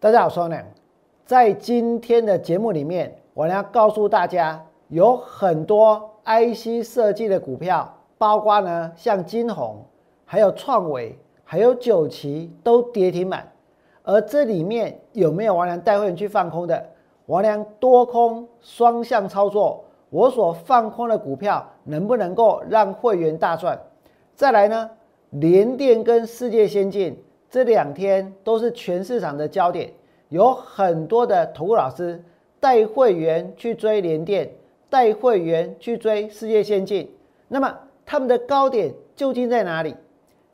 大家好，我是王良。在今天的节目里面，我要告诉大家，有很多 IC 设计的股票，包括呢像金红、还有创维、还有九旗都跌停板。而这里面有没有王良带会员去放空的？王良多空双向操作，我所放空的股票能不能够让会员大赚？再来呢，联电跟世界先进。这两天都是全市场的焦点，有很多的投顾老师带会员去追联电，带会员去追世界先进。那么他们的高点究竟在哪里？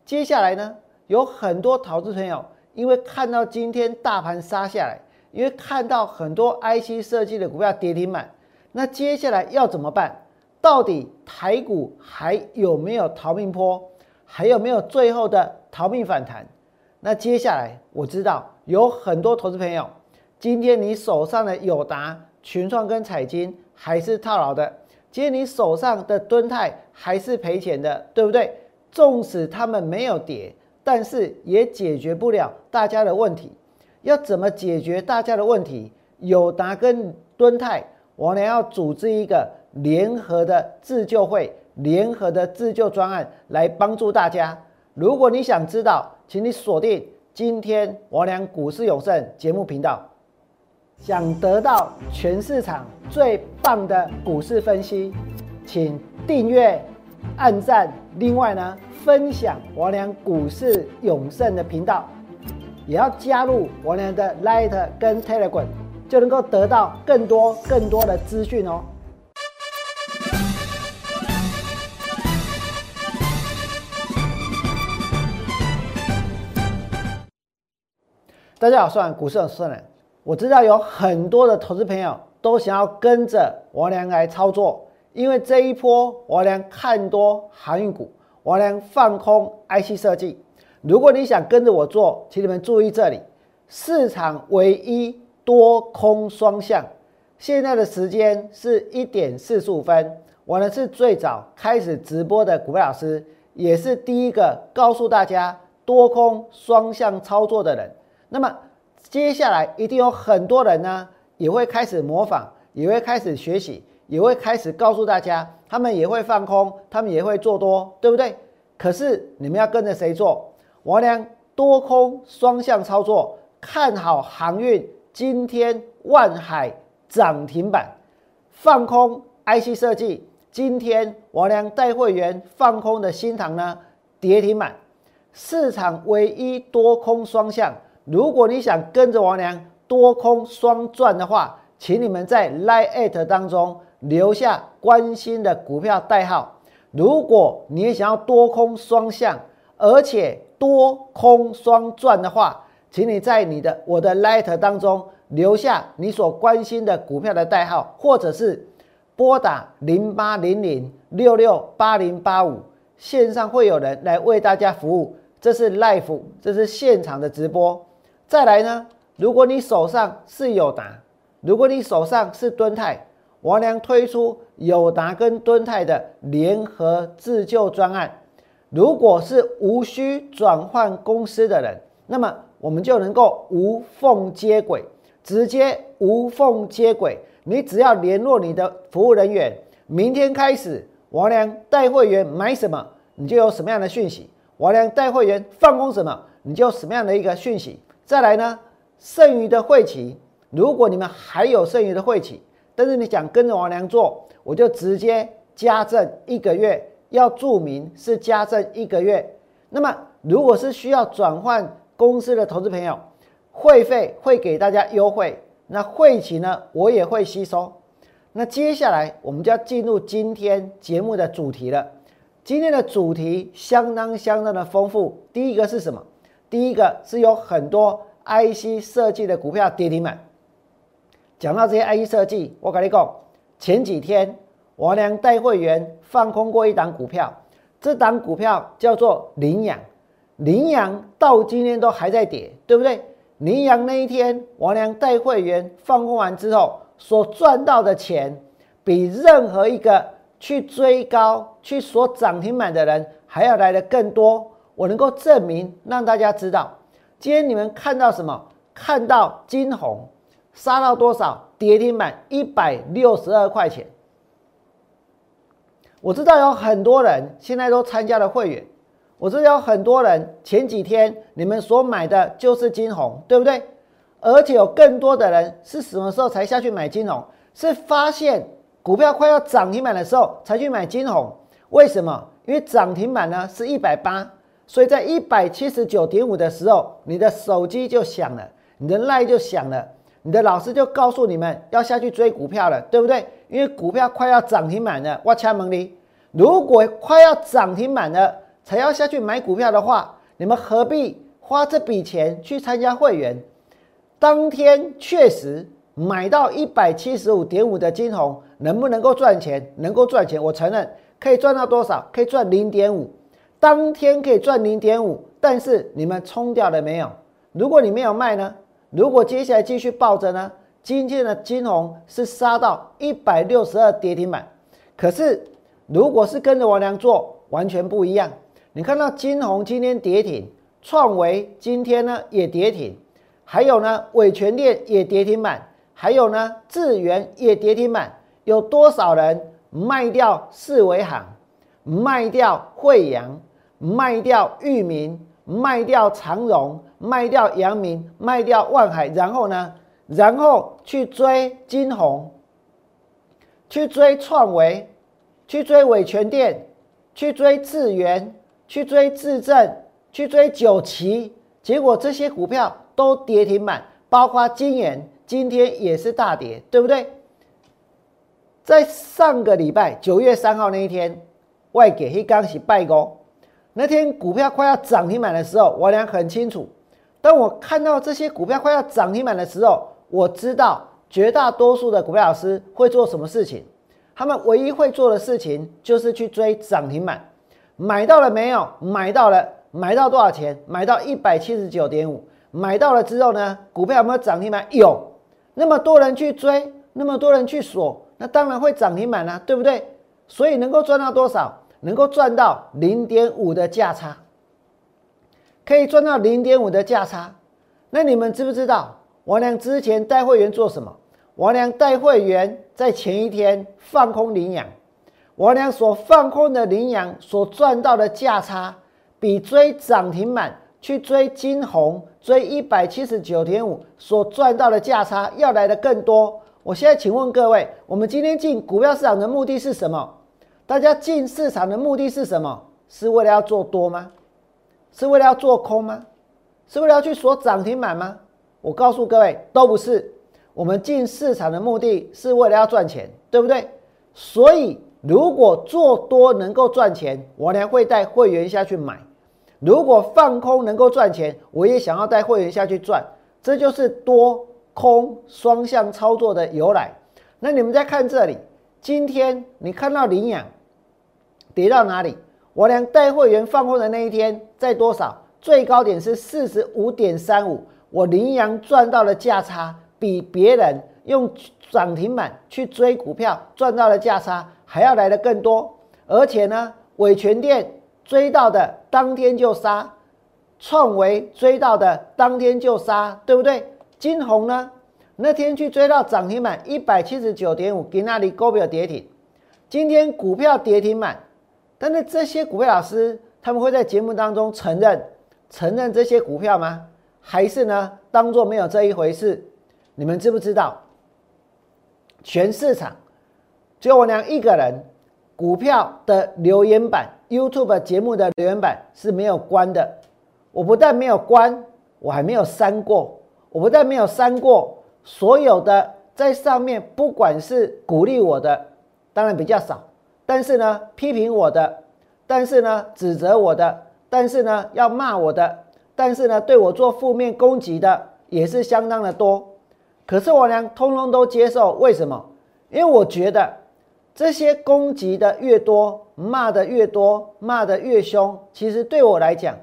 接下来呢，有很多投资朋友因为看到今天大盘杀下来，因为看到很多 IC 设计的股票跌停板，那接下来要怎么办？到底台股还有没有逃命坡？还有没有最后的逃命反弹？那接下来我知道有很多投资朋友，今天你手上的友达、群创跟彩金还是套牢的，今天你手上的敦泰还是赔钱的，对不对？纵使他们没有跌，但是也解决不了大家的问题。要怎么解决大家的问题？友达跟敦泰，我呢要组织一个联合的自救会、联合的自救专案来帮助大家。如果你想知道，请你锁定今天我俩股市永胜节目频道。想得到全市场最棒的股市分析，请订阅、按赞。另外呢，分享我俩股市永胜的频道，也要加入我俩的 Light 跟 Telegram，就能够得到更多更多的资讯哦。大家好，我是股市的孙人。我知道有很多的投资朋友都想要跟着王良来操作，因为这一波王良看多航运股，王良放空 IC 设计。如果你想跟着我做，请你们注意这里，市场唯一多空双向。现在的时间是一点四十五分，我呢是最早开始直播的股票老师，也是第一个告诉大家多空双向操作的人。那么接下来一定有很多人呢，也会开始模仿，也会开始学习，也会开始告诉大家，他们也会放空，他们也会做多，对不对？可是你们要跟着谁做？我俩多空双向操作，看好航运，今天万海涨停板，放空 IC 设计，今天我俩带会员放空的新塘呢跌停板，市场唯一多空双向。如果你想跟着王良多空双赚的话，请你们在 Line 当中留下关心的股票代号。如果你也想要多空双向，而且多空双赚的话，请你在你的我的 Line 当中留下你所关心的股票的代号，或者是拨打零八零零六六八零八五，线上会有人来为大家服务。这是 Live，这是现场的直播。再来呢？如果你手上是友达，如果你手上是敦泰，王良推出友达跟敦泰的联合自救专案。如果是无需转换公司的人，那么我们就能够无缝接轨，直接无缝接轨。你只要联络你的服务人员，明天开始，王良带会员买什么，你就有什么样的讯息；王良带会员放空什么，你就有什么样的一个讯息。再来呢，剩余的会期，如果你们还有剩余的会期，但是你想跟着王良做，我就直接加赠一个月，要注明是加赠一个月。那么如果是需要转换公司的投资朋友，会费会给大家优惠，那会期呢我也会吸收。那接下来我们就要进入今天节目的主题了。今天的主题相当相当的丰富，第一个是什么？第一个是有很多 IC 设计的股票跌停板。讲到这些 IC 设计，我跟你讲，前几天我俩带会员放空过一档股票，这档股票叫做羚羊，羚羊到今天都还在跌，对不对？羚羊那一天我俩带会员放空完之后，所赚到的钱，比任何一个去追高去锁涨停板的人还要来的更多。我能够证明，让大家知道，今天你们看到什么看到金红杀到多少跌停板一百六十二块钱。我知道有很多人现在都参加了会员，我知道有很多人前几天你们所买的就是金红，对不对？而且有更多的人是什么时候才下去买金红？是发现股票快要涨停板的时候才去买金红。为什么？因为涨停板呢是一百八，所以在一百七十九点五的时候，你的手机就响了，你的赖就响了，你的老师就告诉你们要下去追股票了，对不对？因为股票快要涨停板了，我敲门哩。如果快要涨停板了才要下去买股票的话，你们何必花这笔钱去参加会员？当天确实买到一百七十五点五的金红，能不能够赚钱？能够赚钱，我承认可以赚到多少？可以赚零点五，当天可以赚零点五。但是你们冲掉了没有？如果你没有卖呢？如果接下来继续抱着呢？今天的金红是杀到一百六十二跌停板，可是如果是跟着王良做，完全不一样。你看到金红今天跌停，创维今天呢也跌停，还有呢伟全电也跌停板，还有呢智源也跌停板。有多少人卖掉四维行，卖掉惠阳，卖掉裕民，卖掉长荣，卖掉阳明，卖掉万海，然后呢？然后去追金红，去追创维，去追伟全电，去追智源，去追智正，去追九旗，结果这些股票都跌停板，包括金研今天也是大跌，对不对？在上个礼拜九月三号那一天，外给黑刚是拜高，那天股票快要涨停板的时候，我俩很清楚。当我看到这些股票快要涨停板的时候，我知道绝大多数的股票老师会做什么事情，他们唯一会做的事情就是去追涨停板，买到了没有？买到了，买到多少钱？买到一百七十九点五。买到了之后呢？股票有没有涨停板？有。那么多人去追，那么多人去锁，那当然会涨停板啊，对不对？所以能够赚到多少？能够赚到零点五的价差，可以赚到零点五的价差。那你们知不知道？王良之前带会员做什么？王良带会员在前一天放空领养，王良所放空的领养所赚到的价差，比追涨停板去追金红追一百七十九点五所赚到的价差要来的更多。我现在请问各位，我们今天进股票市场的目的是什么？大家进市场的目的是什么？是为了要做多吗？是为了要做空吗？是为了要去锁涨停板吗？我告诉各位，都不是。我们进市场的目的是为了要赚钱，对不对？所以，如果做多能够赚钱，我呢会带会员下去买；如果放空能够赚钱，我也想要带会员下去赚。这就是多空双向操作的由来。那你们再看这里，今天你看到领养跌到哪里？我俩带会员放空的那一天在多少？最高点是四十五点三五。我羚羊赚到的价差比别人用涨停板去追股票赚到的价差还要来的更多，而且呢，伟全店追到的当天就杀，创维追到的当天就杀，对不对？金红呢，那天去追到涨停板一百七十九点五，给那里高标跌停，今天股票跌停板，但是这些股票老师他们会在节目当中承认承认这些股票吗？还是呢，当做没有这一回事。你们知不知道？全市场只有我娘一个人，股票的留言板、YouTube 节目的留言板是没有关的。我不但没有关，我还没有删过。我不但没有删过，所有的在上面，不管是鼓励我的，当然比较少；但是呢，批评我的，但是呢，指责我的，但是呢，要骂我的。但是呢，对我做负面攻击的也是相当的多，可是我俩通通都接受。为什么？因为我觉得这些攻击的越多，骂的越多，骂的越凶，其实对我来讲，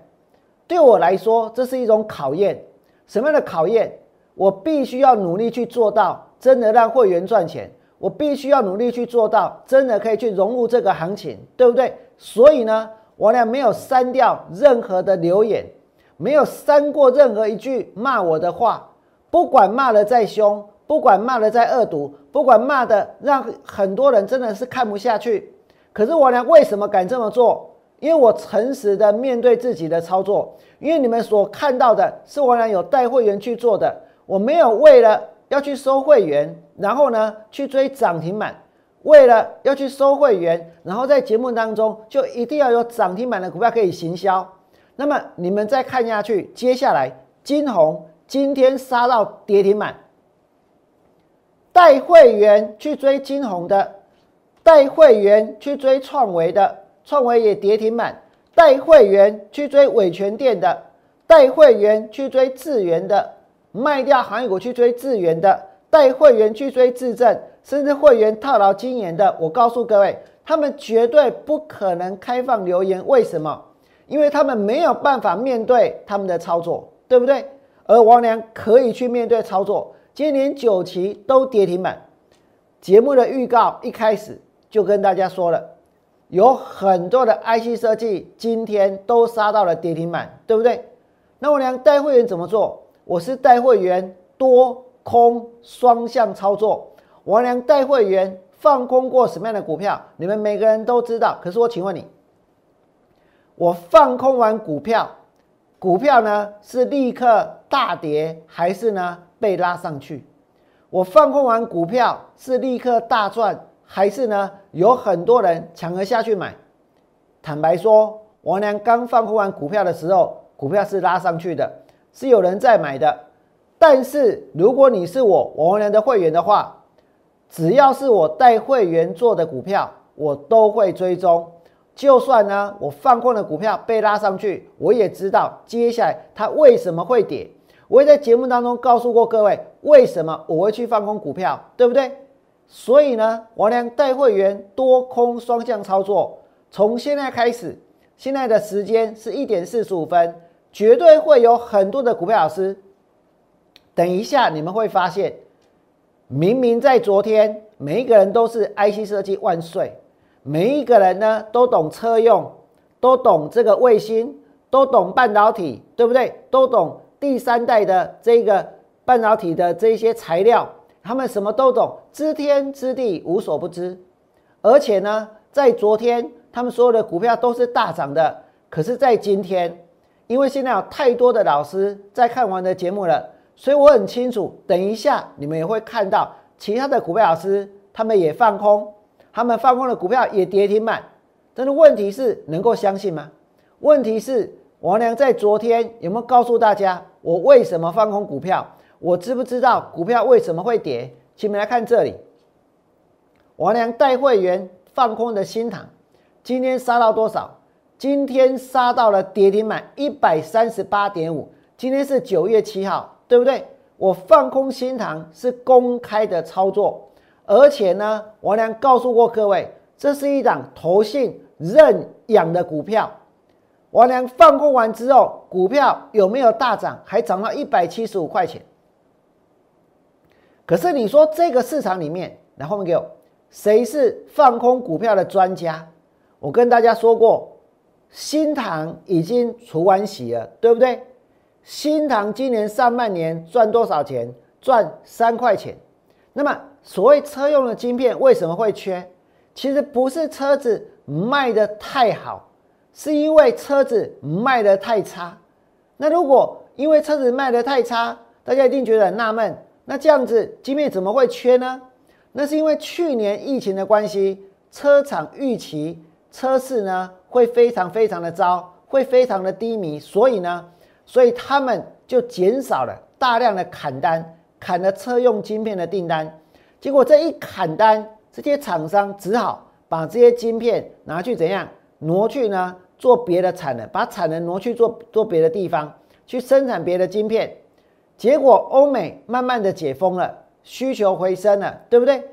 对我来说，这是一种考验。什么样的考验？我必须要努力去做到，真的让会员赚钱。我必须要努力去做到，真的可以去融入这个行情，对不对？所以呢，我俩没有删掉任何的留言。没有删过任何一句骂我的话，不管骂的再凶，不管骂的再恶毒，不管骂的让很多人真的是看不下去，可是我俩为什么敢这么做？因为我诚实的面对自己的操作，因为你们所看到的是我俩有带会员去做的，我没有为了要去收会员，然后呢去追涨停板。为了要去收会员，然后在节目当中就一定要有涨停板的股票可以行销。那么你们再看下去，接下来金红今天杀到跌停板，带会员去追金红的，带会员去追创维的，创维也跌停板；带会员去追伟全店的，带会员去追智源的，卖掉行业股去追智源的，带会员去追智正。甚至会员套牢今年的，我告诉各位，他们绝对不可能开放留言。为什么？因为他们没有办法面对他们的操作，对不对？而王良可以去面对操作。今年九期都跌停板。节目的预告一开始就跟大家说了，有很多的 IC 设计今天都杀到了跌停板，对不对？那我良带会员怎么做？我是带会员多空双向操作。王良带会员放空过什么样的股票？你们每个人都知道。可是我请问你，我放空完股票，股票呢是立刻大跌，还是呢被拉上去？我放空完股票是立刻大赚，还是呢有很多人抢着下去买？坦白说，王良刚放空完股票的时候，股票是拉上去的，是有人在买的。但是如果你是我王良的会员的话，只要是我带会员做的股票，我都会追踪。就算呢，我放空的股票被拉上去，我也知道接下来它为什么会跌。我也在节目当中告诉过各位，为什么我会去放空股票，对不对？所以呢，我俩带会员多空双向操作。从现在开始，现在的时间是一点四十五分，绝对会有很多的股票老师。等一下你们会发现。明明在昨天，每一个人都是 IC 设计万岁，每一个人呢都懂车用，都懂这个卫星，都懂半导体，对不对？都懂第三代的这个半导体的这些材料，他们什么都懂，知天知地无所不知。而且呢，在昨天他们所有的股票都是大涨的，可是，在今天，因为现在有太多的老师在看完的节目了。所以我很清楚，等一下你们也会看到其他的股票老师，他们也放空，他们放空的股票也跌停板。但是问题是，能够相信吗？问题是，王良在昨天有没有告诉大家，我为什么放空股票？我知不知道股票为什么会跌？请你们来看这里，王良带会员放空的新塘，今天杀到多少？今天杀到了跌停板一百三十八点五。今天是九月七号。对不对？我放空新塘是公开的操作，而且呢，王良告诉过各位，这是一档投信认养的股票。王良放空完之后，股票有没有大涨？还涨到一百七十五块钱。可是你说这个市场里面，来后面给我，谁是放空股票的专家？我跟大家说过，新塘已经除完息了，对不对？新塘今年上半年赚多少钱？赚三块钱。那么，所谓车用的晶片为什么会缺？其实不是车子卖的太好，是因为车子卖的太差。那如果因为车子卖的太差，大家一定觉得很纳闷。那这样子晶片怎么会缺呢？那是因为去年疫情的关系，车厂预期车市呢会非常非常的糟，会非常的低迷，所以呢。所以他们就减少了大量的砍单，砍了车用晶片的订单。结果这一砍单，这些厂商只好把这些晶片拿去怎样挪去呢？做别的产能，把产能挪去做做别的地方，去生产别的晶片。结果欧美慢慢的解封了，需求回升了，对不对？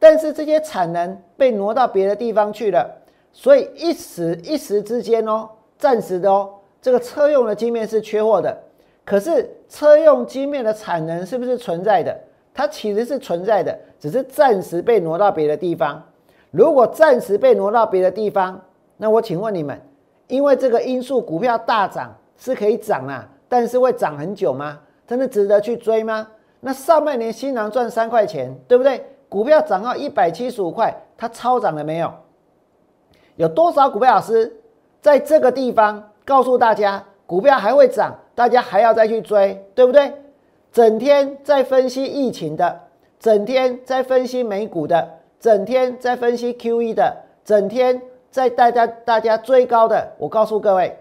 但是这些产能被挪到别的地方去了，所以一时一时之间哦，暂时的哦。这个车用的晶片是缺货的，可是车用晶片的产能是不是存在的？它其实是存在的，只是暂时被挪到别的地方。如果暂时被挪到别的地方，那我请问你们，因为这个因素股票大涨是可以涨啊，但是会涨很久吗？真的值得去追吗？那上半年新郎赚三块钱，对不对？股票涨到一百七十五块，它超涨了没有？有多少股票老师在这个地方告诉大家，股票还会涨，大家还要再去追，对不对？整天在分析疫情的，整天在分析美股的，整天在分析 Q E 的，整天在大家大家追高的，我告诉各位，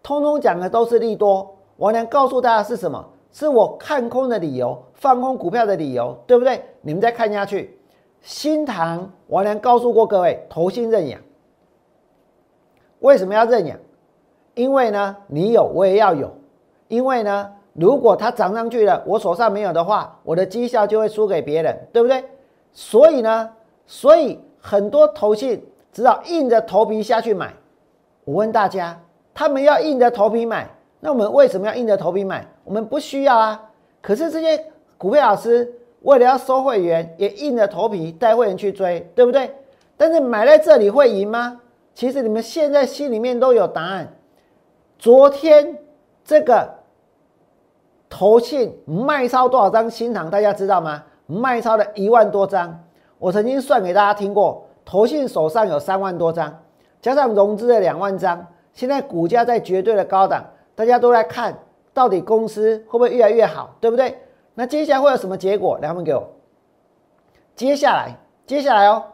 通通讲的都是利多。我能告诉大家是什么？是我看空的理由，放空股票的理由，对不对？你们再看下去，新塘我能告诉过各位，投信认养。为什么要认养？因为呢，你有我也要有。因为呢，如果它涨上去了，我手上没有的话，我的绩效就会输给别人，对不对？所以呢，所以很多投信只好硬着头皮下去买。我问大家，他们要硬着头皮买？那我们为什么要硬着头皮买？我们不需要啊。可是这些股票老师为了要收会员，也硬着头皮带会员去追，对不对？但是买在这里会赢吗？其实你们现在心里面都有答案。昨天这个投信卖超多少张新塘，大家知道吗？卖超了一万多张。我曾经算给大家听过，投信手上有三万多张，加上融资的两万张，现在股价在绝对的高档。大家都在看到底公司会不会越来越好，对不对？那接下来会有什么结果？两位给我。接下来，接下来哦，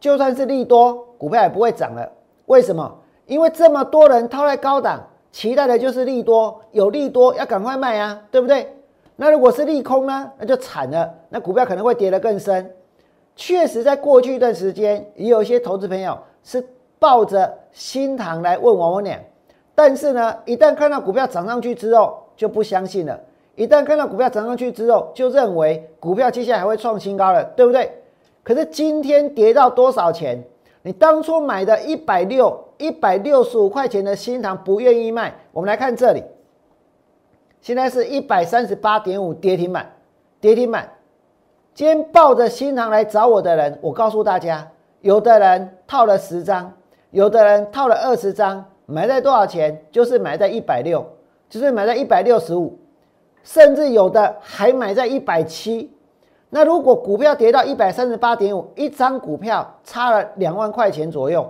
就算是利多，股票也不会涨了。为什么？因为这么多人套在高档，期待的就是利多，有利多要赶快卖啊，对不对？那如果是利空呢？那就惨了，那股票可能会跌得更深。确实，在过去一段时间，也有一些投资朋友是抱着新塘来问王文两。但是呢，一旦看到股票涨上去之后，就不相信了；一旦看到股票涨上去之后，就认为股票接下来还会创新高了，对不对？可是今天跌到多少钱？你当初买的一百六、一百六十五块钱的新塘不愿意卖。我们来看这里，现在是一百三十八点五跌停板，跌停板。今天抱着新塘来找我的人，我告诉大家，有的人套了十张，有的人套了二十张。买在多少钱？就是买在一百六，就是买在一百六十五，甚至有的还买在一百七。那如果股票跌到一百三十八点五，一张股票差了两万块钱左右。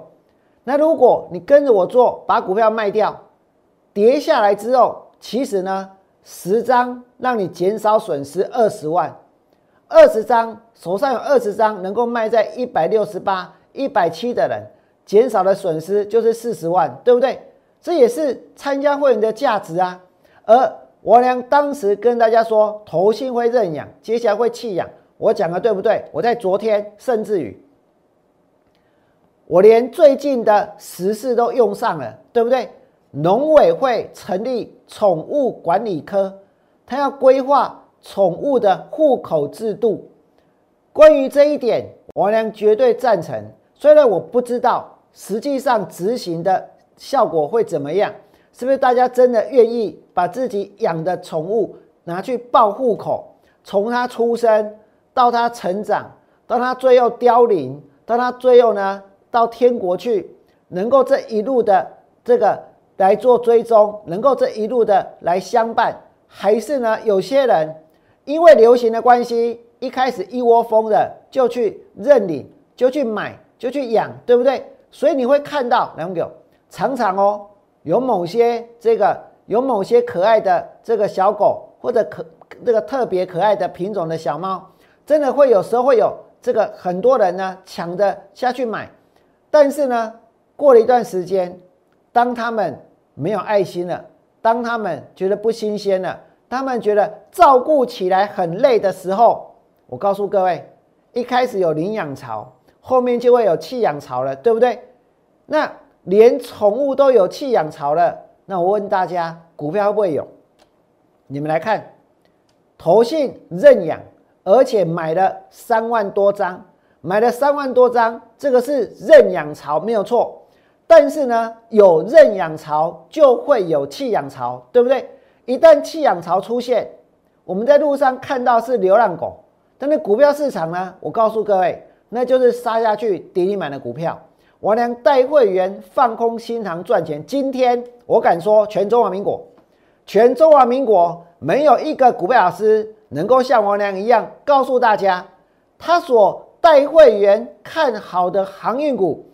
那如果你跟着我做，把股票卖掉，跌下来之后，其实呢，十张让你减少损失二十万，二十张手上有二十张能够卖在一百六十八、一百七的人。减少的损失就是四十万，对不对？这也是参加会员的价值啊。而我良当时跟大家说，投信会认养，接下来会弃养，我讲的对不对？我在昨天甚至于，我连最近的时事都用上了，对不对？农委会成立宠物管理科，他要规划宠物的户口制度。关于这一点，我良绝对赞成。虽然我不知道。实际上执行的效果会怎么样？是不是大家真的愿意把自己养的宠物拿去报户口？从它出生到它成长，到它最后凋零，到它最后呢到天国去，能够这一路的这个来做追踪，能够这一路的来相伴，还是呢有些人因为流行的关系，一开始一窝蜂的就去认领，就去买，就去养，对不对？所以你会看到，两个常常哦，有某些这个有某些可爱的这个小狗，或者可这个特别可爱的品种的小猫，真的会有时候会有这个很多人呢抢着下去买，但是呢，过了一段时间，当他们没有爱心了，当他们觉得不新鲜了，他们觉得照顾起来很累的时候，我告诉各位，一开始有领养潮。后面就会有弃养潮了，对不对？那连宠物都有弃养潮了，那我问大家，股票会不会有？你们来看，投信认养，而且买了三万多张，买了三万多张，这个是认养潮没有错。但是呢，有认养潮就会有弃养潮，对不对？一旦弃养潮出现，我们在路上看到是流浪狗，但是股票市场呢，我告诉各位。那就是杀下去跌停板的股票，王良带会员放空新塘赚钱。今天我敢说，全中华民国，全中华民国没有一个股票老师能够像王良一样告诉大家，他所带会员看好的航运股，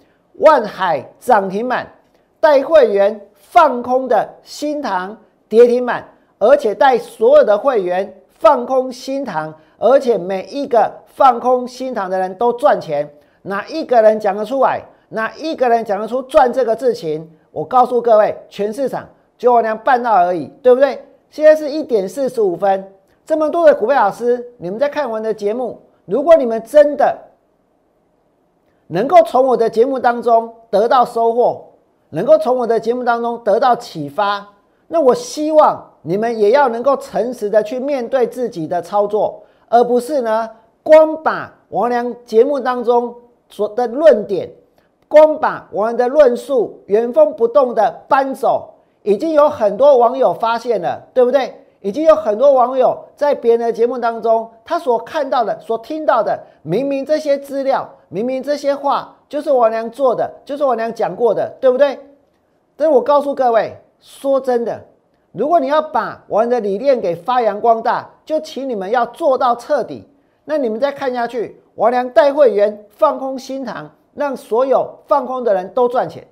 万海涨停板，带会员放空的新塘跌停板，而且带所有的会员放空新塘，而且每一个放空新塘的人都赚钱。哪一个人讲得出来？那一个人讲得出赚这个事情？我告诉各位，全市场就我娘办到而已，对不对？现在是一点四十五分，这么多的股票老师，你们在看完的节目，如果你们真的能够从我的节目当中得到收获，能够从我的节目当中得到启发，那我希望你们也要能够诚实的去面对自己的操作，而不是呢光把王良节目当中。所的论点，光把我们的论述原封不动的搬走，已经有很多网友发现了，对不对？已经有很多网友在别人的节目当中，他所看到的、所听到的，明明这些资料，明明这些话，就是我娘做的，就是我娘讲过的，对不对？但是我告诉各位，说真的，如果你要把我们的理念给发扬光大，就请你们要做到彻底。那你们再看下去。王娘带会员放空新塘，让所有放空的人都赚钱，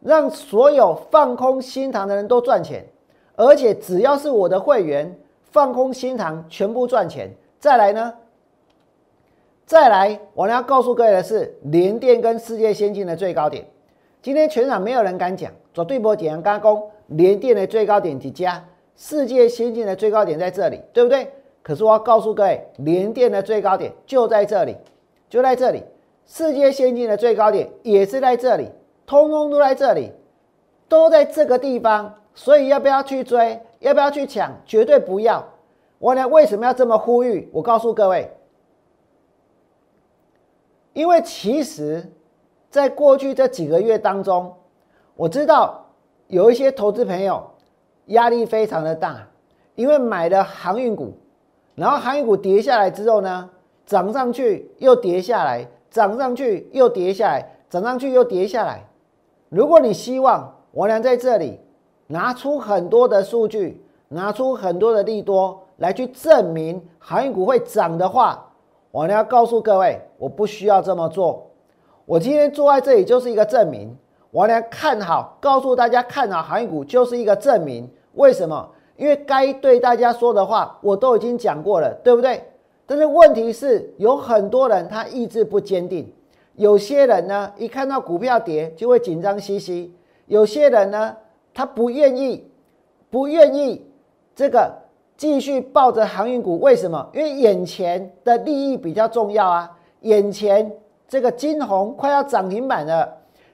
让所有放空新塘的人都赚钱，而且只要是我的会员放空新塘，全部赚钱。再来呢？再来，我要告诉各位的是，联电跟世界先进的最高点，今天全场没有人敢讲，做对波简阳加工，联电的最高点几家，世界先进的最高点在这里，对不对？可是我要告诉各位，联电的最高点就在这里，就在这里。世界先进的最高点也是在这里，通通都在这里，都在这个地方。所以要不要去追？要不要去抢？绝对不要！我呢为什么要这么呼吁？我告诉各位，因为其实，在过去这几个月当中，我知道有一些投资朋友压力非常的大，因为买了航运股。然后航运股跌下来之后呢，涨上去又跌下来，涨上去又跌下来，涨上去又跌下来。如果你希望我俩在这里拿出很多的数据，拿出很多的利多来去证明航运股会涨的话，我俩要告诉各位，我不需要这么做。我今天坐在这里就是一个证明。我俩看好，告诉大家看好航运股就是一个证明。为什么？因为该对大家说的话我都已经讲过了，对不对？但是问题是有很多人他意志不坚定，有些人呢一看到股票跌就会紧张兮兮，有些人呢他不愿意，不愿意这个继续抱着航运股，为什么？因为眼前的利益比较重要啊，眼前这个金红快要涨停板了，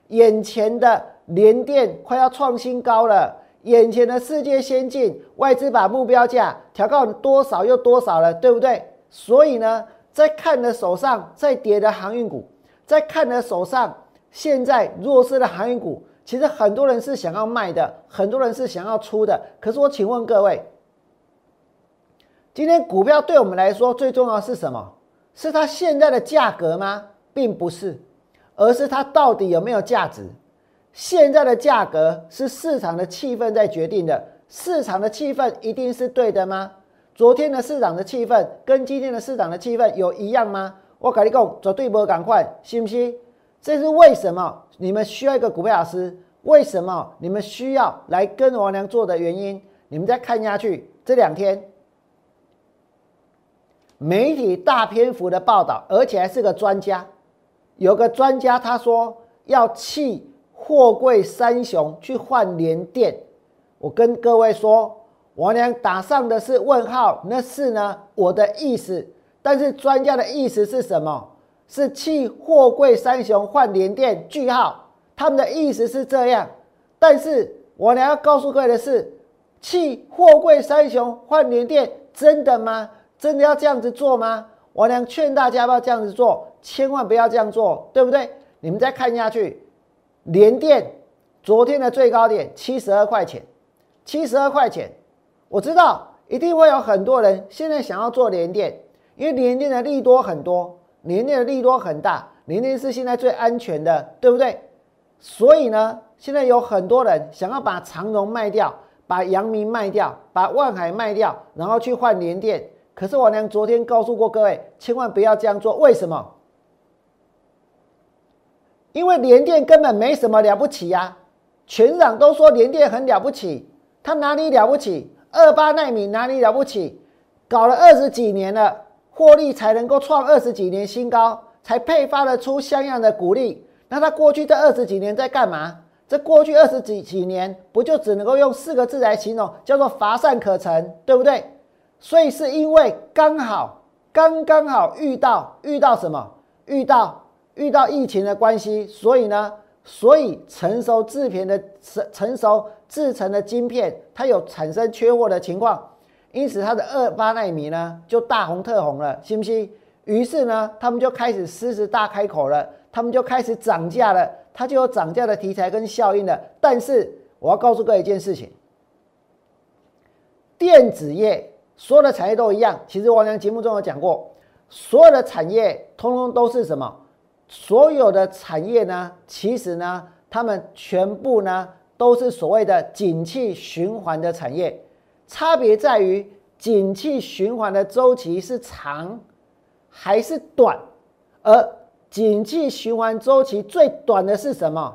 眼前的联电快要创新高了。眼前的世界先进，外资把目标价调高多少又多少了，对不对？所以呢，在看的手上在跌的航运股，在看的手上现在弱势的航运股，其实很多人是想要卖的，很多人是想要出的。可是我请问各位，今天股票对我们来说最重要是什么？是它现在的价格吗？并不是，而是它到底有没有价值？现在的价格是市场的气氛在决定的，市场的气氛一定是对的吗？昨天的市场的气氛跟今天的市场的气氛有一样吗？我跟你讲，绝对不赶快，信不信？这是为什么？你们需要一个股票老师？为什么你们需要来跟王良做的原因？你们再看下去，这两天媒体大篇幅的报道，而且还是个专家，有个专家他说要弃。货柜三雄去换联电，我跟各位说，我俩打上的是问号，那是呢我的意思。但是专家的意思是什么？是弃货柜三雄换联电？句号，他们的意思是这样。但是我俩要告诉各位的是，弃货柜三雄换联电，真的吗？真的要这样子做吗？我俩劝大家不要这样子做，千万不要这样做，对不对？你们再看下去。联电昨天的最高点七十二块钱，七十二块钱，我知道一定会有很多人现在想要做联电，因为联电的利多很多，联电的利多很大，联电是现在最安全的，对不对？所以呢，现在有很多人想要把长荣卖掉，把阳明卖掉，把万海卖掉，然后去换联电。可是我娘昨天告诉过各位，千万不要这样做。为什么？因为联电根本没什么了不起呀，全场都说联电很了不起，它哪里了不起？二八纳米哪里了不起？搞了二十几年了，获利才能够创二十几年新高，才配发得出像样的股利。那它过去这二十几年在干嘛？这过去二十几几年，不就只能够用四个字来形容，叫做乏善可陈，对不对？所以是因为刚好刚刚好遇到遇到什么？遇到遇到疫情的关系，所以呢，所以成熟制片的成成熟制成的晶片，它有产生缺货的情况，因此它的二八纳米呢就大红特红了，信不信？于是呢，他们就开始狮子大开口了，他们就开始涨价了。它就有涨价的题材跟效应了，但是我要告诉各位一件事情：电子业所有的产业都一样。其实王良节目中有讲过，所有的产业通通都是什么？所有的产业呢，其实呢，他们全部呢都是所谓的景气循环的产业，差别在于景气循环的周期是长还是短，而。景气循环周期最短的是什么？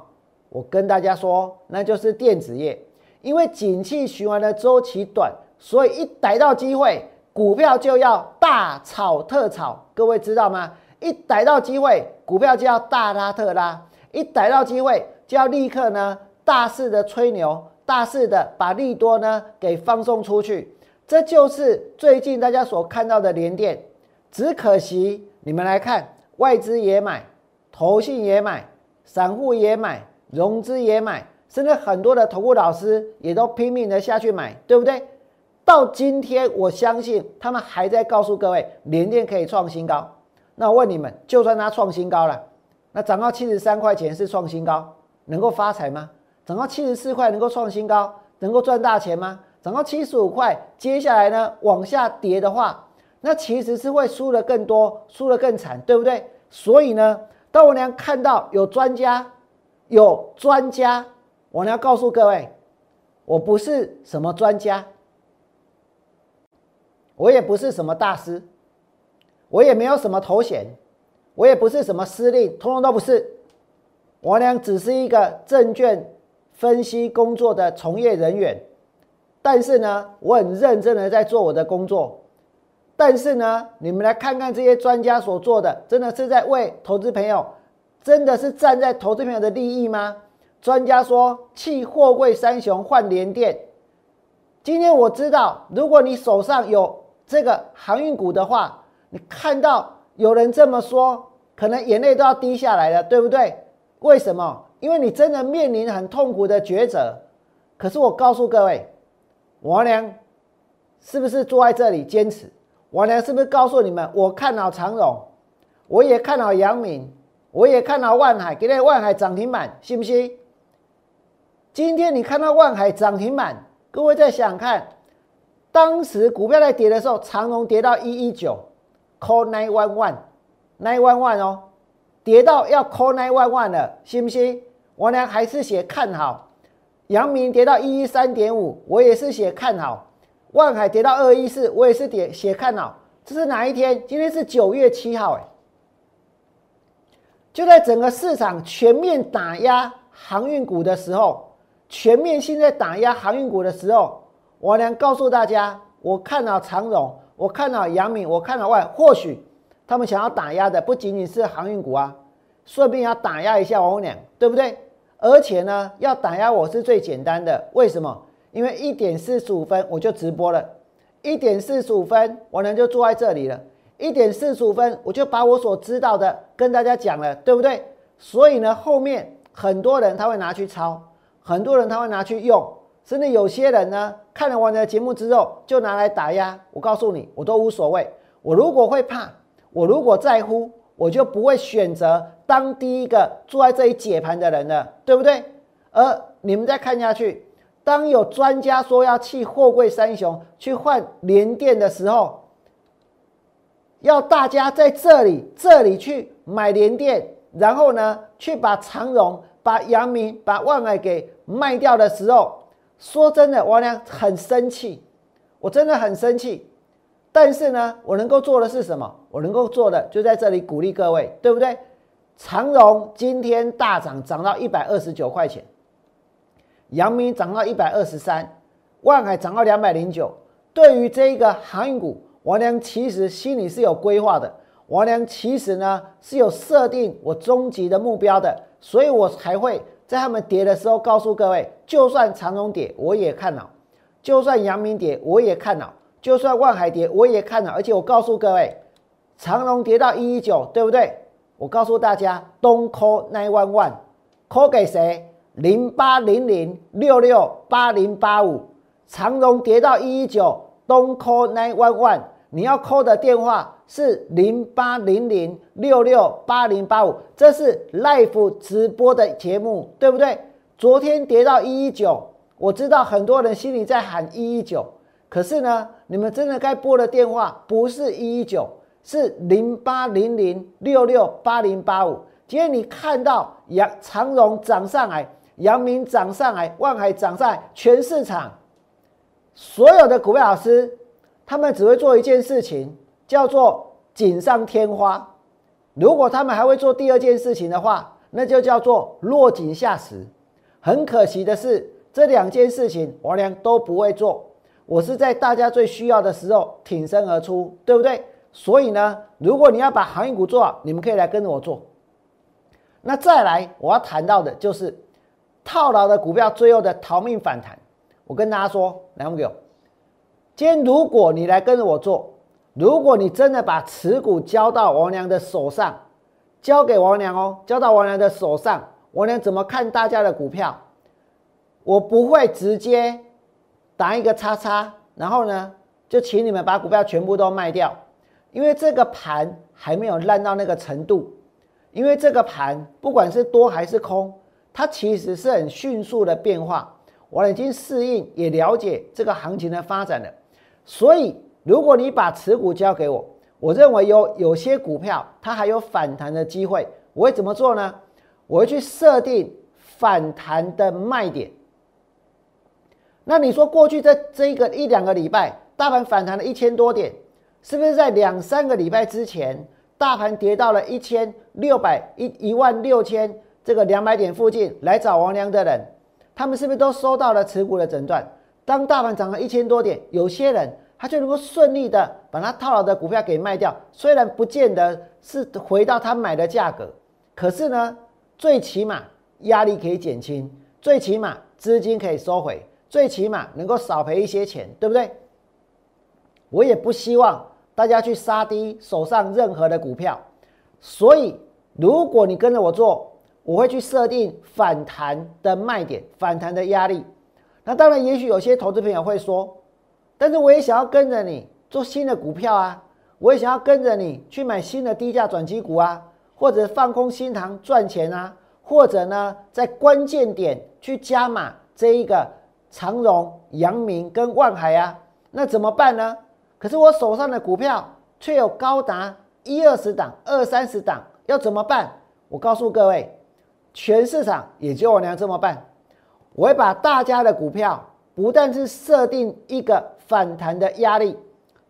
我跟大家说，那就是电子业。因为景气循环的周期短，所以一逮到机会，股票就要大炒特炒。各位知道吗？一逮到机会，股票就要大拉特拉；一逮到机会，就要立刻呢大肆的吹牛，大肆的把利多呢给放送出去。这就是最近大家所看到的连电。只可惜你们来看。外资也买，投信也买，散户也买，融资也买，甚至很多的投顾老师也都拼命的下去买，对不对？到今天，我相信他们还在告诉各位，联电可以创新高。那我问你们，就算它创新高了，那涨到七十三块钱是创新高，能够发财吗？涨到七十四块能够创新高，能够赚大钱吗？涨到七十五块，接下来呢往下跌的话？那其实是会输的更多，输的更惨，对不对？所以呢，当我娘看到有专家，有专家，我娘告诉各位，我不是什么专家，我也不是什么大师，我也没有什么头衔，我也不是什么司令，通通都不是。我俩只是一个证券分析工作的从业人员，但是呢，我很认真的在做我的工作。但是呢，你们来看看这些专家所做的，真的是在为投资朋友，真的是站在投资朋友的利益吗？专家说弃货柜三雄换联电。今天我知道，如果你手上有这个航运股的话，你看到有人这么说，可能眼泪都要滴下来了，对不对？为什么？因为你真的面临很痛苦的抉择。可是我告诉各位，王良是不是坐在这里坚持？我呢，是不是告诉你们，我看好长荣，我也看好阳明，我也看好万海，给那万海涨停板，信不信？今天你看到万海涨停板，各位再想看，当时股票在跌的时候，长荣跌到一一九，call nine one one，nine one one 哦，跌到要 call nine one one 了，信不信？我呢还是写看好，阳明跌到一一三点五，我也是写看好。万海跌到二一四，我也是点写看好。这是哪一天？今天是九月七号，哎，就在整个市场全面打压航运股的时候，全面性在打压航运股的时候，我能告诉大家，我看到长荣，我看到阳明，我看到外，或许他们想要打压的不仅仅是航运股啊，顺便要打压一下王良，对不对？而且呢，要打压我是最简单的，为什么？因为一点四十五分我就直播了，一点四十五分我呢就坐在这里了，一点四十五分我就把我所知道的跟大家讲了，对不对？所以呢，后面很多人他会拿去抄，很多人他会拿去用，甚至有些人呢看了我的节目之后就拿来打压。我告诉你，我都无所谓。我如果会怕，我如果在乎，我就不会选择当第一个坐在这里解盘的人了，对不对？而你们再看下去。当有专家说要弃货柜三雄去换联电的时候，要大家在这里这里去买联电，然后呢去把长荣、把阳明、把万海给卖掉的时候，说真的，我俩很生气，我真的很生气。但是呢，我能够做的是什么？我能够做的就在这里鼓励各位，对不对？长荣今天大涨，涨到一百二十九块钱。阳明涨到一百二十三，万海涨到两百零九。对于这一个航运股，王良其实心里是有规划的。王良其实呢是有设定我终极的目标的，所以我才会在他们跌的时候告诉各位，就算长荣跌，我也看好；就算阳明跌，我也看好；就算万海跌，我也看好。而且我告诉各位，长荣跌到一一九，对不对？我告诉大家，Don't call nine one one，call 给谁？零八零零六六八零八五，长荣跌到一一九，Don't call nine one one，你要 call 的电话是零八零零六六八零八五，这是 Life 直播的节目，对不对？昨天跌到一一九，我知道很多人心里在喊一一九，可是呢，你们真的该拨的电话不是一一九。是零八零零六六八零八五。今天你看到阳长荣涨上来，阳明涨上来，万海涨上来，全市场所有的股票老师，他们只会做一件事情，叫做锦上添花。如果他们还会做第二件事情的话，那就叫做落井下石。很可惜的是，这两件事情王良都不会做。我是在大家最需要的时候挺身而出，对不对？所以呢，如果你要把航运股做好，你们可以来跟着我做。那再来，我要谈到的就是套牢的股票最后的逃命反弹。我跟大家说，来朋友，今天如果你来跟着我做，如果你真的把持股交到王娘的手上，交给王娘哦，交到王娘的手上，王娘怎么看大家的股票？我不会直接打一个叉叉，然后呢，就请你们把股票全部都卖掉。因为这个盘还没有烂到那个程度，因为这个盘不管是多还是空，它其实是很迅速的变化。我已经适应也了解这个行情的发展了，所以如果你把持股交给我，我认为有有些股票它还有反弹的机会，我会怎么做呢？我会去设定反弹的卖点。那你说过去这这个一两个礼拜，大盘反弹了一千多点。是不是在两三个礼拜之前，大盘跌到了一千六百一一万六千这个两百点附近来找王良的人，他们是不是都收到了持股的诊断？当大盘涨了一千多点，有些人他就能够顺利的把他套牢的股票给卖掉，虽然不见得是回到他买的价格，可是呢，最起码压力可以减轻，最起码资金可以收回，最起码能够少赔一些钱，对不对？我也不希望。大家去杀低手上任何的股票，所以如果你跟着我做，我会去设定反弹的卖点、反弹的压力。那当然，也许有些投资朋友会说，但是我也想要跟着你做新的股票啊，我也想要跟着你去买新的低价转机股啊，或者放空新塘赚钱啊，或者呢，在关键点去加码这一个长荣、阳明跟万海啊，那怎么办呢？可是我手上的股票却有高达一二十档、二三十档，要怎么办？我告诉各位，全市场也就我娘这么办。我会把大家的股票，不但是设定一个反弹的压力，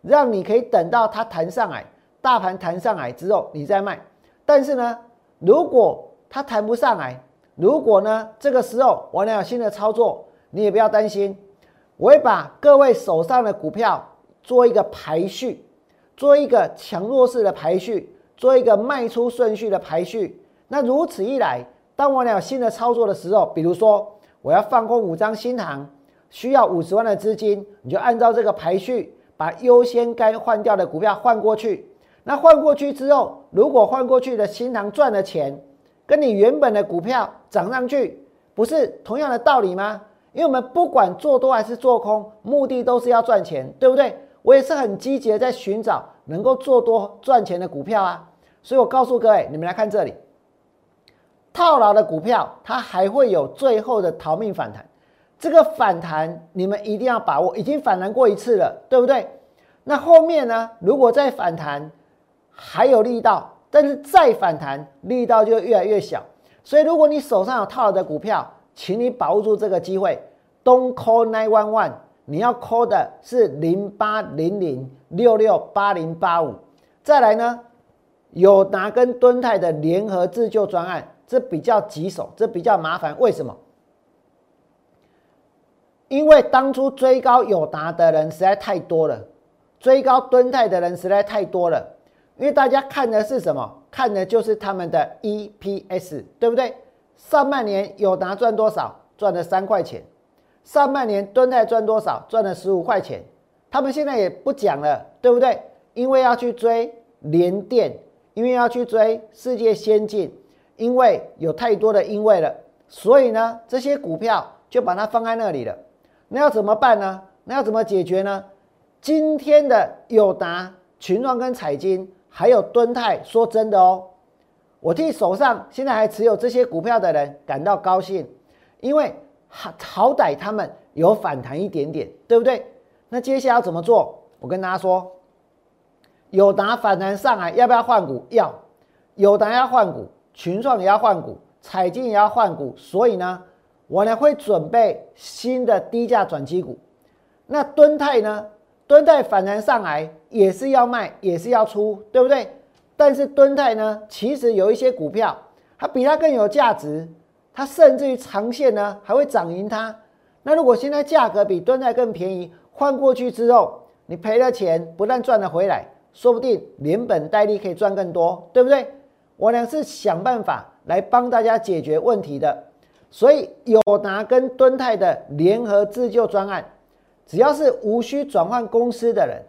让你可以等到它弹上来，大盘弹上来之后你再卖。但是呢，如果它弹不上来，如果呢这个时候我俩有新的操作，你也不要担心，我会把各位手上的股票。做一个排序，做一个强弱势的排序，做一个卖出顺序的排序。那如此一来，当我有新的操作的时候，比如说我要放空五张新行，需要五十万的资金，你就按照这个排序，把优先该换掉的股票换过去。那换过去之后，如果换过去的新行赚了钱，跟你原本的股票涨上去，不是同样的道理吗？因为我们不管做多还是做空，目的都是要赚钱，对不对？我也是很积极的在寻找能够做多赚钱的股票啊，所以我告诉各位，你们来看这里，套牢的股票它还会有最后的逃命反弹，这个反弹你们一定要把握，已经反弹过一次了，对不对？那后面呢？如果再反弹还有力道，但是再反弹力道就越来越小，所以如果你手上有套牢的股票，请你把握住这个机会，Don't call nine one one。你要 call 的是零八零零六六八零八五。再来呢，有拿跟敦泰的联合自救专案，这比较棘手，这比较麻烦。为什么？因为当初追高友达的人实在太多了，追高敦泰的人实在太多了。因为大家看的是什么？看的就是他们的 EPS，对不对？上半年友达赚多少？赚了三块钱。上半年敦泰赚多少？赚了十五块钱。他们现在也不讲了，对不对？因为要去追联电，因为要去追世界先进，因为有太多的因为了，所以呢，这些股票就把它放在那里了。那要怎么办呢？那要怎么解决呢？今天的友达、群创跟彩金。还有敦泰，说真的哦，我替手上现在还持有这些股票的人感到高兴，因为好好歹他们有反弹一点点，对不对？那接下来要怎么做？我跟大家说，友达反弹上来，要不要换股？要，友达要换股，群创也要换股，彩金也要换股，所以呢，我呢会准备新的低价转机股。那敦泰呢？敦泰反弹上来也是要卖，也是要出，对不对？但是敦泰呢，其实有一些股票，它比它更有价值，它甚至于长线呢还会涨赢它。那如果现在价格比敦泰更便宜，换过去之后，你赔了钱不但赚了回来，说不定连本带利可以赚更多，对不对？我俩是想办法来帮大家解决问题的，所以友达跟敦泰的联合自救专案。只要是无需转换公司的人，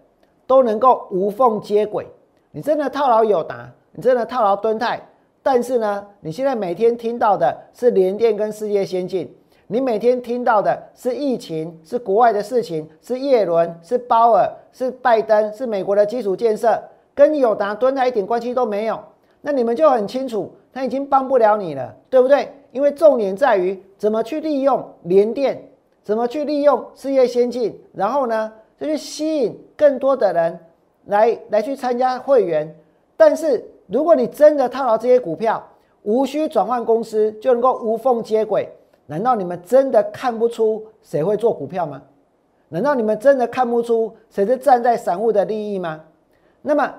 都能够无缝接轨。你真的套牢友达，你真的套牢敦泰，但是呢，你现在每天听到的是联电跟世界先进，你每天听到的是疫情，是国外的事情，是叶伦，是鲍尔，是拜登，是美国的基础建设，跟友达、敦泰一点关系都没有。那你们就很清楚，他已经帮不了你了，对不对？因为重点在于怎么去利用联电。怎么去利用事业先进，然后呢，就去吸引更多的人来来去参加会员。但是如果你真的套牢这些股票，无需转换公司就能够无缝接轨，难道你们真的看不出谁会做股票吗？难道你们真的看不出谁是站在散户的利益吗？那么，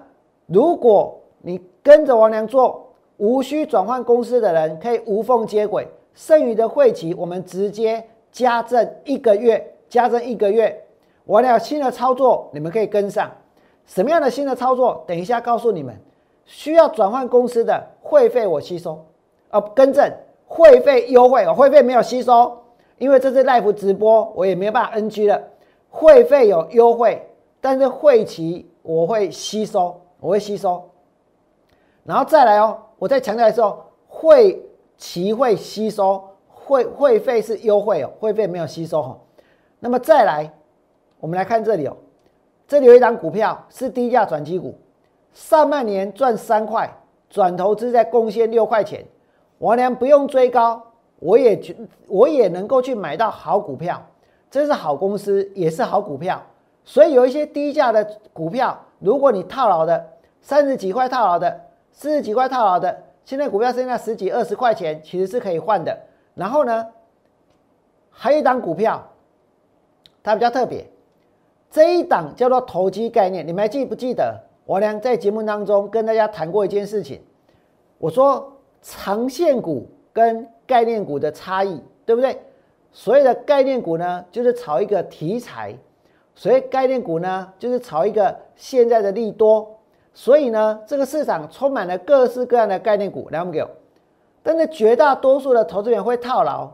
如果你跟着王良做，无需转换公司的人可以无缝接轨，剩余的会期我们直接。加赠一个月，加赠一个月，我有新的操作，你们可以跟上。什么样的新的操作？等一下告诉你们。需要转换公司的会费我吸收，哦，更正，会费优惠，哦，会费没有吸收，因为这是 live 直播，我也没有办法 NG 了。会费有优惠，但是会期我会吸收，我会吸收。然后再来哦，我再强调一次哦，会期会吸收。会会费是优惠哦，会费没有吸收哈。那么再来，我们来看这里哦，这里有一张股票是低价转机股，上半年赚三块，转投资再贡献六块钱，王良不用追高，我也觉我也能够去买到好股票，这是好公司，也是好股票。所以有一些低价的股票，如果你套牢的三十几块套牢的，四十几块套牢的，现在股票剩下十几二十块钱，其实是可以换的。然后呢，还有一档股票，它比较特别，这一档叫做投机概念。你们还记不记得我俩在节目当中跟大家谈过一件事情？我说长线股跟概念股的差异，对不对？所谓的概念股呢，就是炒一个题材；所谓概念股呢，就是炒一个现在的利多。所以呢，这个市场充满了各式各样的概念股。来，我们给。但是绝大多数的投资人会套牢，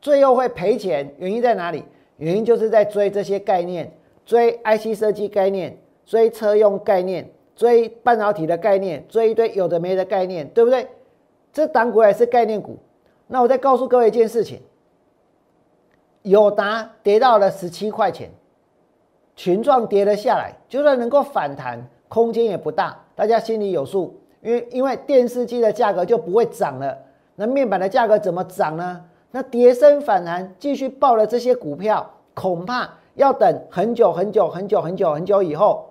最后会赔钱。原因在哪里？原因就是在追这些概念，追 IC 设计概念，追车用概念，追半导体的概念，追一堆有的没的概念，对不对？这档股也是概念股。那我再告诉各位一件事情：友达跌到了十七块钱，群状跌了下来，就算能够反弹，空间也不大，大家心里有数。因为因为电视机的价格就不会涨了，那面板的价格怎么涨呢？那跌升反弹继续爆了这些股票，恐怕要等很久很久很久很久很久以后，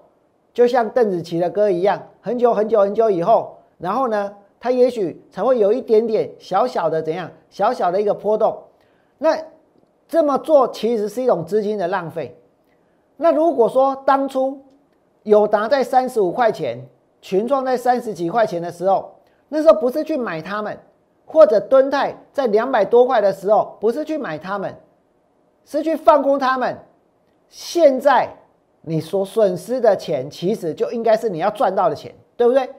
就像邓紫棋的歌一样，很久很久很久以后，然后呢，它也许才会有一点点小小的怎样，小小的一个波动。那这么做其实是一种资金的浪费。那如果说当初友达在三十五块钱，群创在三十几块钱的时候，那时候不是去买他们，或者敦泰在两百多块的时候，不是去买他们，是去放空他们。现在你所损失的钱，其实就应该是你要赚到的钱，对不对？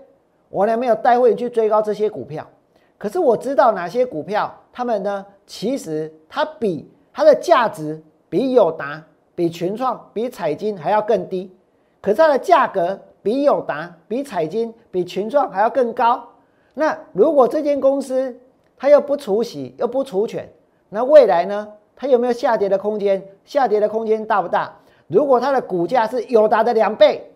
我呢没有带会去追高这些股票，可是我知道哪些股票，他们呢其实它比它的价值比友达、比群创、比彩金还要更低，可是它的价格比友达、比彩金、比群创还要更高。那如果这间公司它又不除息又不除权，那未来呢？它有没有下跌的空间？下跌的空间大不大？如果它的股价是友达的两倍，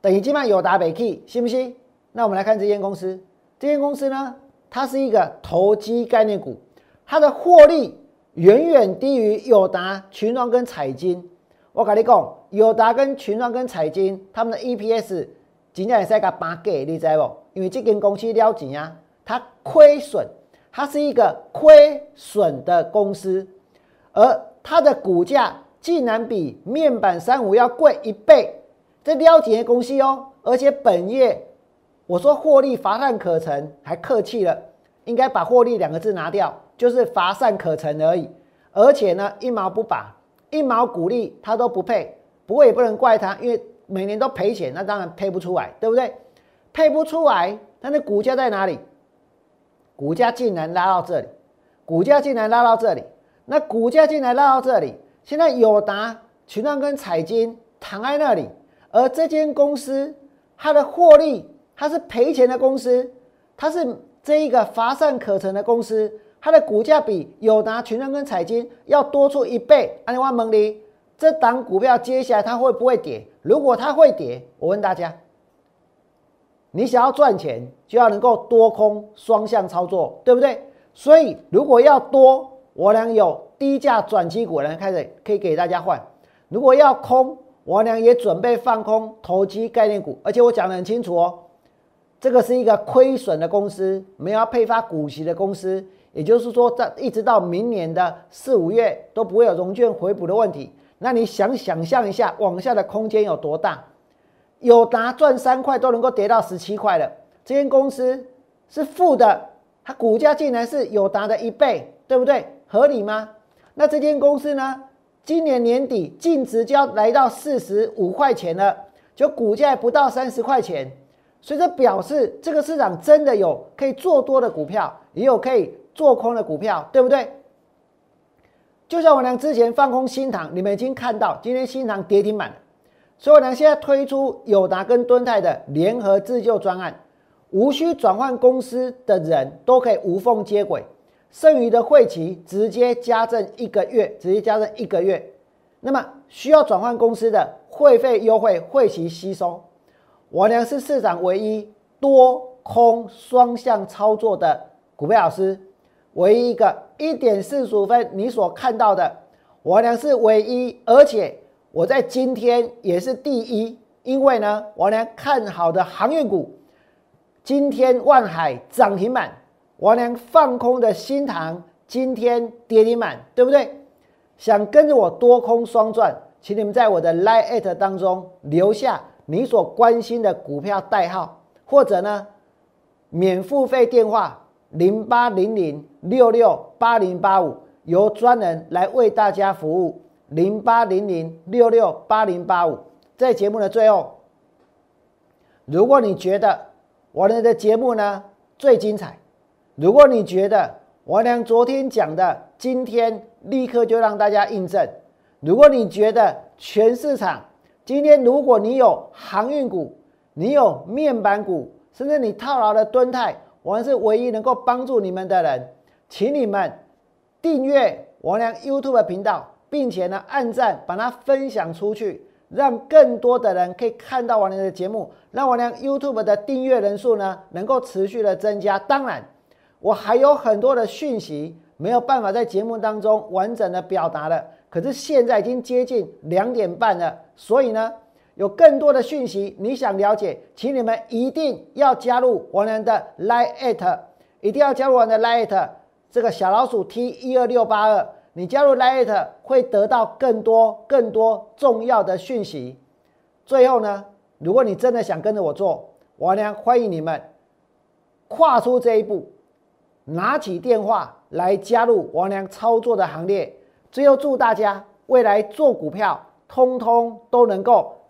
等于今晚友达北 K，信不信？那我们来看这间公司。这间公司呢，它是一个投机概念股，它的获利远远低于友达、群创跟彩金。我跟你讲，友达跟群创跟彩金，他们的 EPS 今年也是个八给，你知不？因为这间公司了钱啊，它亏损。它是一个亏损的公司，而它的股价竟然比面板三五要贵一倍，这了解的公司哦。而且本业我说获利乏善可陈，还客气了，应该把获利两个字拿掉，就是乏善可陈而已。而且呢，一毛不拔，一毛股利它都不配。不过也不能怪它，因为每年都赔钱，那当然配不出来，对不对？配不出来，它的股价在哪里？股价竟然拉到这里，股价竟然拉到这里，那股价竟然拉到这里，现在友达、群创跟彩金躺在那里，而这间公司它的获利，它是赔钱的公司，它是这一个乏善可陈的公司，它的股价比友达、群创跟彩金要多出一倍。安利万蒙里，这档股票接下来它会不会跌？如果它会跌，我问大家。你想要赚钱，就要能够多空双向操作，对不对？所以如果要多，我俩有低价转机股来开始可以给大家换；如果要空，我俩也准备放空投机概念股。而且我讲得很清楚哦，这个是一个亏损的公司，没有配发股息的公司，也就是说，在一直到明年的四五月都不会有融券回补的问题。那你想想象一下，往下的空间有多大？友达赚三块都能够跌到十七块了，这间公司是负的，它股价竟然是友达的一倍，对不对？合理吗？那这间公司呢？今年年底净值就要来到四十五块钱了，就股价不到三十块钱，所以这表示这个市场真的有可以做多的股票，也有可以做空的股票，对不对？就像我俩之前放空新塘，你们已经看到今天新塘跌停板了。所以我娘，现在推出友达跟敦泰的联合自救专案，无需转换公司的人都可以无缝接轨，剩余的会期直接加赠一个月，直接加赠一个月。那么需要转换公司的会费优惠，会期吸收。我娘是市场唯一多空双向操作的股票老师，唯一一个一点四十五分你所看到的，我呢是唯一，而且。我在今天也是第一，因为呢，我娘看好的航运股，今天万海涨停板，我娘放空的新塘今天跌停板，对不对？想跟着我多空双赚，请你们在我的 Line 当中留下你所关心的股票代号，或者呢，免付费电话零八零零六六八零八五，由专人来为大家服务。零八零零六六八零八五，在节目的最后，如果你觉得我们的节目呢最精彩，如果你觉得我俩昨天讲的今天立刻就让大家印证，如果你觉得全市场今天如果你有航运股，你有面板股，甚至你套牢的吨泰，我们是唯一能够帮助你们的人，请你们订阅我俩 YouTube 频道。并且呢，按赞把它分享出去，让更多的人可以看到王良的节目，让王良 YouTube 的订阅人数呢能够持续的增加。当然，我还有很多的讯息没有办法在节目当中完整的表达了。可是现在已经接近两点半了，所以呢，有更多的讯息你想了解，请你们一定要加入王良的 Line，一定要加入我的 Line，这个小老鼠 T 一二六八二。你加入 Lite 会得到更多更多重要的讯息。最后呢，如果你真的想跟着我做，王良欢迎你们跨出这一步，拿起电话来加入王良操作的行列。最后祝大家未来做股票，通通都能够